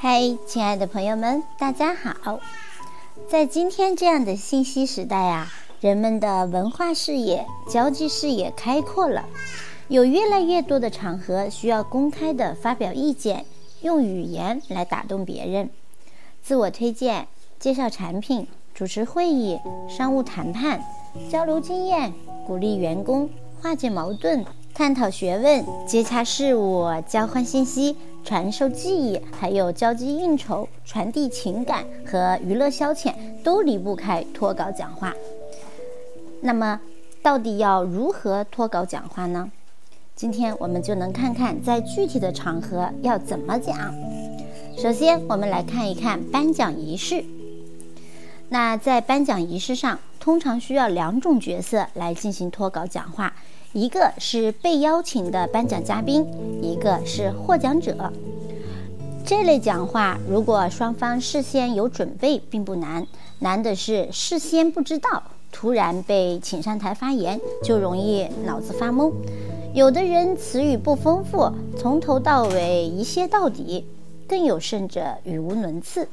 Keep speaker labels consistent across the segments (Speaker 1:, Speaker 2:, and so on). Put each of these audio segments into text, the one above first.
Speaker 1: 嗨，亲爱的朋友们，大家好！在今天这样的信息时代啊，人们的文化视野、交际视野开阔了，有越来越多的场合需要公开的发表意见，用语言来打动别人，自我推荐、介绍产品、主持会议、商务谈判、交流经验、鼓励员工、化解矛盾。探讨学问、接洽事务、交换信息、传授技艺，还有交际应酬、传递情感和娱乐消遣，都离不开脱稿讲话。那么，到底要如何脱稿讲话呢？今天我们就能看看在具体的场合要怎么讲。首先，我们来看一看颁奖仪式。那在颁奖仪式上，通常需要两种角色来进行脱稿讲话。一个是被邀请的颁奖嘉宾，一个是获奖者。这类讲话，如果双方事先有准备，并不难；难的是事先不知道，突然被请上台发言，就容易脑子发懵。有的人词语不丰富，从头到尾一歇到底；更有甚者语无伦次。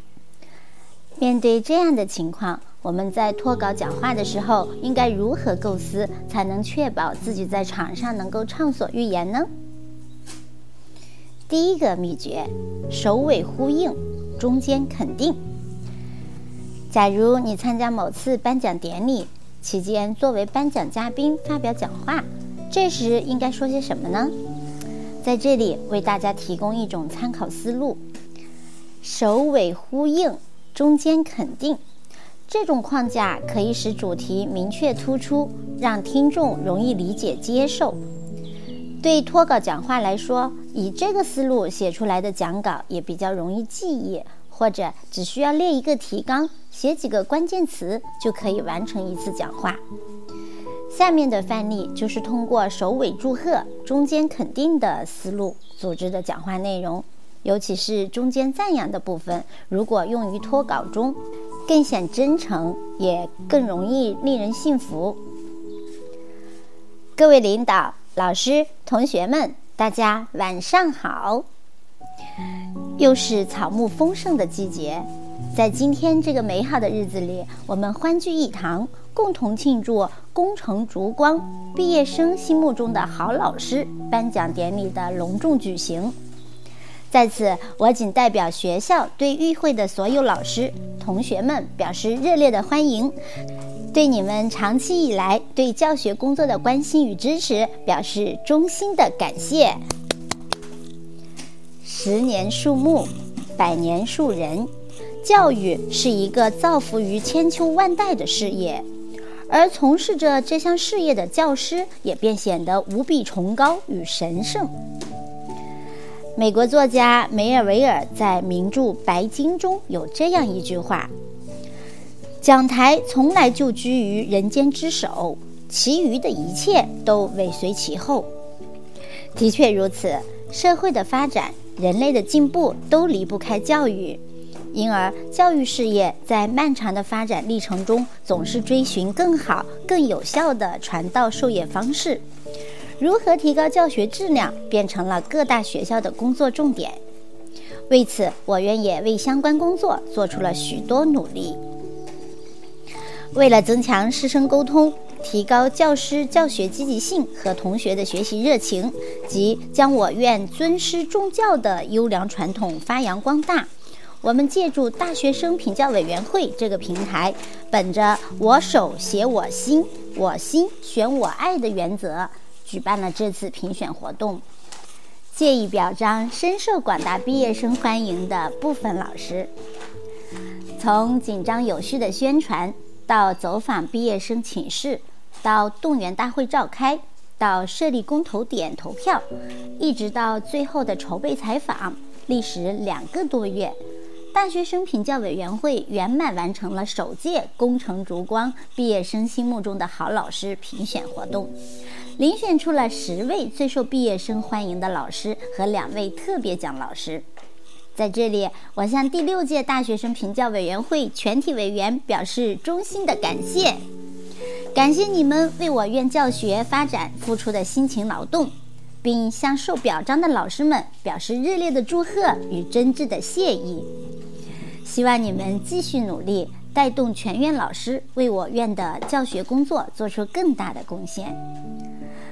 Speaker 1: 面对这样的情况，我们在脱稿讲话的时候，应该如何构思，才能确保自己在场上能够畅所欲言呢？第一个秘诀：首尾呼应，中间肯定。假如你参加某次颁奖典礼期间，作为颁奖嘉宾发表讲话，这时应该说些什么呢？在这里为大家提供一种参考思路：首尾呼应，中间肯定。这种框架可以使主题明确突出，让听众容易理解接受。对脱稿讲话来说，以这个思路写出来的讲稿也比较容易记忆，或者只需要列一个提纲，写几个关键词就可以完成一次讲话。下面的范例就是通过首尾祝贺、中间肯定的思路组织的讲话内容，尤其是中间赞扬的部分，如果用于脱稿中。更显真诚，也更容易令人信服。各位领导、老师、同学们，大家晚上好！又是草木丰盛的季节，在今天这个美好的日子里，我们欢聚一堂，共同庆祝功成烛光、毕业生心目中的好老师颁奖典礼的隆重举行。在此，我仅代表学校对与会的所有老师、同学们表示热烈的欢迎，对你们长期以来对教学工作的关心与支持表示衷心的感谢。十年树木，百年树人，教育是一个造福于千秋万代的事业，而从事着这项事业的教师也便显得无比崇高与神圣。美国作家梅尔维尔在名著《白鲸》中有这样一句话：“讲台从来就居于人间之首，其余的一切都尾随其后。”的确如此，社会的发展、人类的进步都离不开教育，因而教育事业在漫长的发展历程中，总是追寻更好、更有效的传道授业方式。如何提高教学质量，变成了各大学校的工作重点。为此，我院也为相关工作做出了许多努力。为了增强师生沟通，提高教师教学积极性和同学的学习热情，及将我院尊师重教的优良传统发扬光大，我们借助大学生评教委员会这个平台，本着“我手写我心，我心选我爱”的原则。举办了这次评选活动，借以表彰深受广大毕业生欢迎的部分老师。从紧张有序的宣传，到走访毕业生寝室，到动员大会召开，到设立公投点投票，一直到最后的筹备采访，历时两个多月，大学生评教委员会圆满完成了首届“功成烛光”毕业生心目中的好老师评选活动。遴选出了十位最受毕业生欢迎的老师和两位特别奖老师，在这里，我向第六届大学生评教委员会全体委员表示衷心的感谢，感谢你们为我院教学发展付出的辛勤劳动，并向受表彰的老师们表示热烈的祝贺与真挚的谢意。希望你们继续努力，带动全院老师为我院的教学工作做出更大的贡献。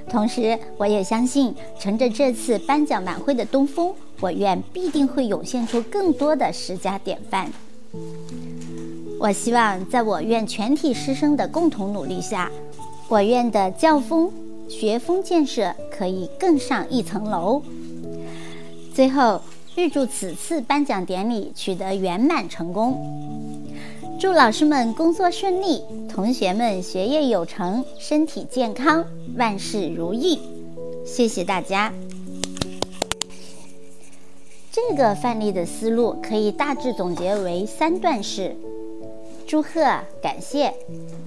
Speaker 1: 同时，我也相信，乘着这次颁奖晚会的东风，我院必定会涌现出更多的十佳典范。我希望在我院全体师生的共同努力下，我院的教风、学风建设可以更上一层楼。最后，预祝此次颁奖典礼取得圆满成功，祝老师们工作顺利，同学们学业有成，身体健康，万事如意。谢谢大家。这个范例的思路可以大致总结为三段式。祝贺、感谢，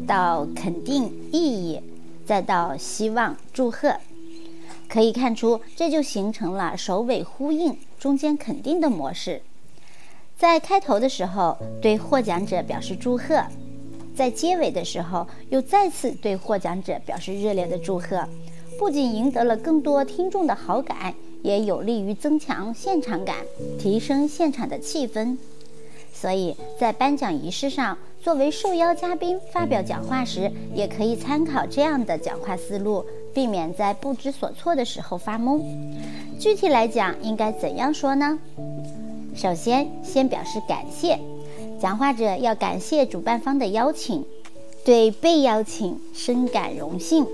Speaker 1: 到肯定意义，再到希望祝贺，可以看出这就形成了首尾呼应、中间肯定的模式。在开头的时候对获奖者表示祝贺，在结尾的时候又再次对获奖者表示热烈的祝贺，不仅赢得了更多听众的好感，也有利于增强现场感，提升现场的气氛。所以在颁奖仪式上，作为受邀嘉宾发表讲话时，也可以参考这样的讲话思路，避免在不知所措的时候发懵。具体来讲，应该怎样说呢？首先，先表示感谢，讲话者要感谢主办方的邀请，对被邀请深感荣幸。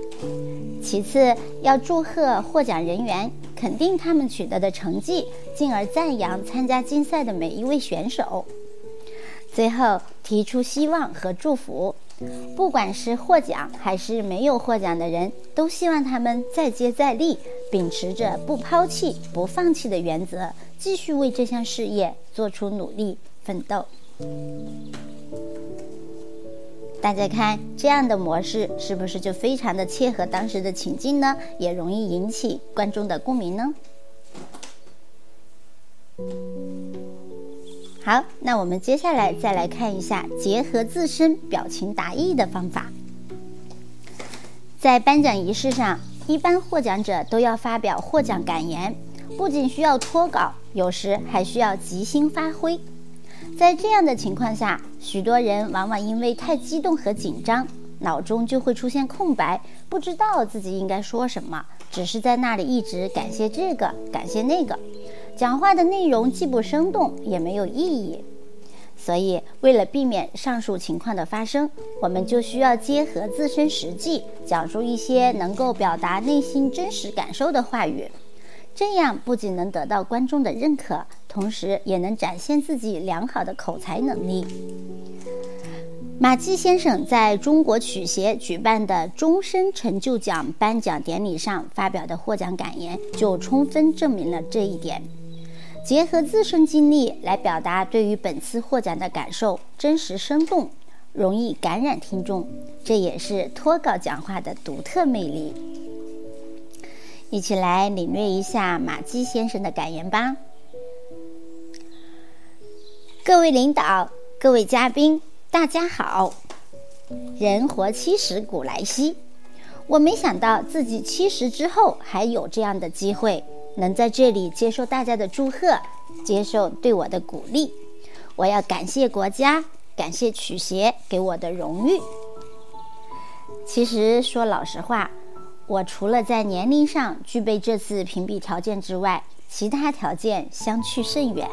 Speaker 1: 其次，要祝贺获奖人员，肯定他们取得的成绩，进而赞扬参加竞赛的每一位选手。最后提出希望和祝福，不管是获奖还是没有获奖的人，都希望他们再接再厉，秉持着不抛弃、不放弃的原则，继续为这项事业做出努力奋斗。大家看，这样的模式是不是就非常的切合当时的情境呢？也容易引起观众的共鸣呢？好，那我们接下来再来看一下结合自身表情达意的方法。在颁奖仪式上，一般获奖者都要发表获奖感言，不仅需要脱稿，有时还需要即兴发挥。在这样的情况下，许多人往往因为太激动和紧张，脑中就会出现空白，不知道自己应该说什么，只是在那里一直感谢这个，感谢那个。讲话的内容既不生动，也没有意义，所以为了避免上述情况的发生，我们就需要结合自身实际，讲述一些能够表达内心真实感受的话语。这样不仅能得到观众的认可，同时也能展现自己良好的口才能力。马季先生在中国曲协举办的终身成就奖颁奖典礼上发表的获奖感言，就充分证明了这一点。结合自身经历来表达对于本次获奖的感受，真实生动，容易感染听众，这也是脱稿讲话的独特魅力。一起来领略一下马基先生的感言吧。各位领导，各位嘉宾，大家好。人活七十古来稀，我没想到自己七十之后还有这样的机会。能在这里接受大家的祝贺，接受对我的鼓励，我要感谢国家，感谢曲协给我的荣誉。其实说老实话，我除了在年龄上具备这次评比条件之外，其他条件相去甚远。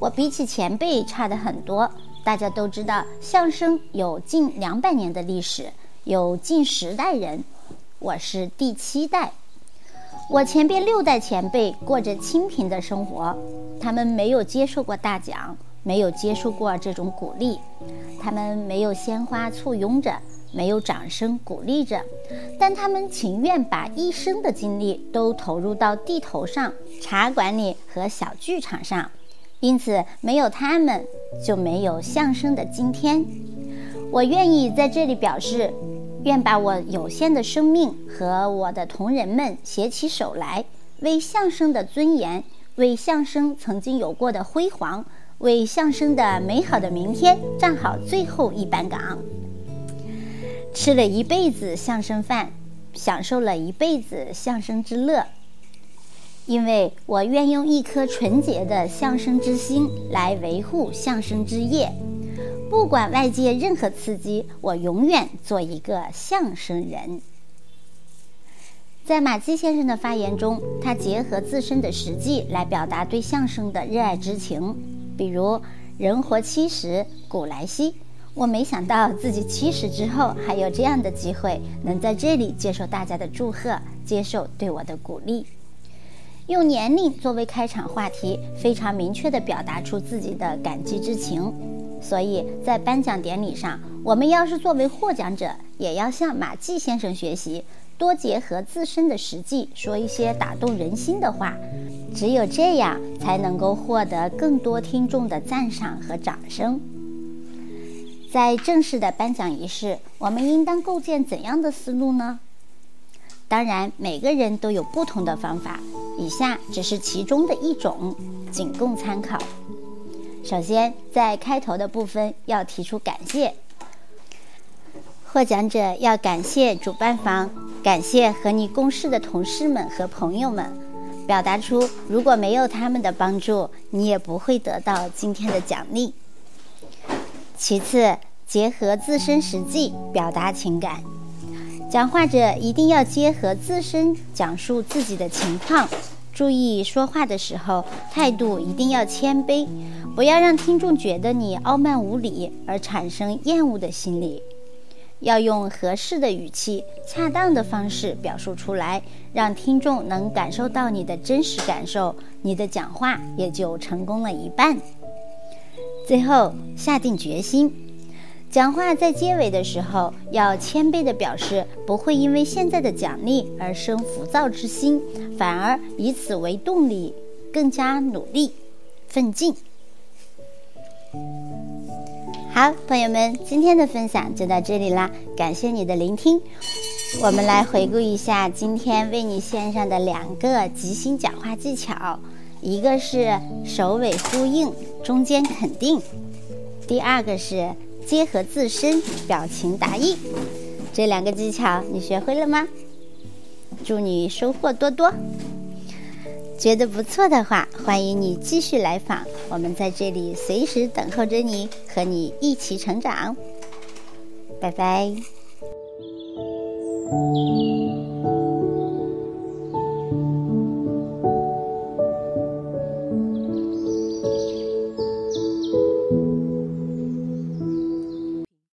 Speaker 1: 我比起前辈差的很多。大家都知道，相声有近两百年的历史，有近十代人，我是第七代。我前边六代前辈过着清贫的生活，他们没有接受过大奖，没有接受过这种鼓励，他们没有鲜花簇拥着，没有掌声鼓励着，但他们情愿把一生的精力都投入到地头上、茶馆里和小剧场上，因此没有他们就没有相声的今天。我愿意在这里表示。愿把我有限的生命和我的同仁们携起手来，为相声的尊严，为相声曾经有过的辉煌，为相声的美好的明天站好最后一班岗。吃了一辈子相声饭，享受了一辈子相声之乐，因为我愿用一颗纯洁的相声之心来维护相声之业，不管外界任何刺激，我永远做一个相声人。在马季先生的发言中，他结合自身的实际来表达对相声的热爱之情，比如“人活七十古来稀”，我没想到自己七十之后还有这样的机会，能在这里接受大家的祝贺，接受对我的鼓励。用年龄作为开场话题，非常明确地表达出自己的感激之情。所以在颁奖典礼上，我们要是作为获奖者，也要向马季先生学习，多结合自身的实际，说一些打动人心的话。只有这样，才能够获得更多听众的赞赏和掌声。在正式的颁奖仪式，我们应当构建怎样的思路呢？当然，每个人都有不同的方法。以下只是其中的一种，仅供参考。首先，在开头的部分要提出感谢，获奖者要感谢主办方，感谢和你共事的同事们和朋友们，表达出如果没有他们的帮助，你也不会得到今天的奖励。其次，结合自身实际表达情感。讲话者一定要结合自身讲述自己的情况，注意说话的时候态度一定要谦卑，不要让听众觉得你傲慢无礼而产生厌恶的心理。要用合适的语气、恰当的方式表述出来，让听众能感受到你的真实感受，你的讲话也就成功了一半。最后，下定决心。讲话在结尾的时候，要谦卑地表示不会因为现在的奖励而生浮躁之心，反而以此为动力，更加努力奋进。好，朋友们，今天的分享就到这里啦，感谢你的聆听。我们来回顾一下今天为你献上的两个即兴讲话技巧，一个是首尾呼应，中间肯定；第二个是。结合自身表情达意，这两个技巧你学会了吗？祝你收获多多。觉得不错的话，欢迎你继续来访，我们在这里随时等候着你，和你一起成长。拜拜。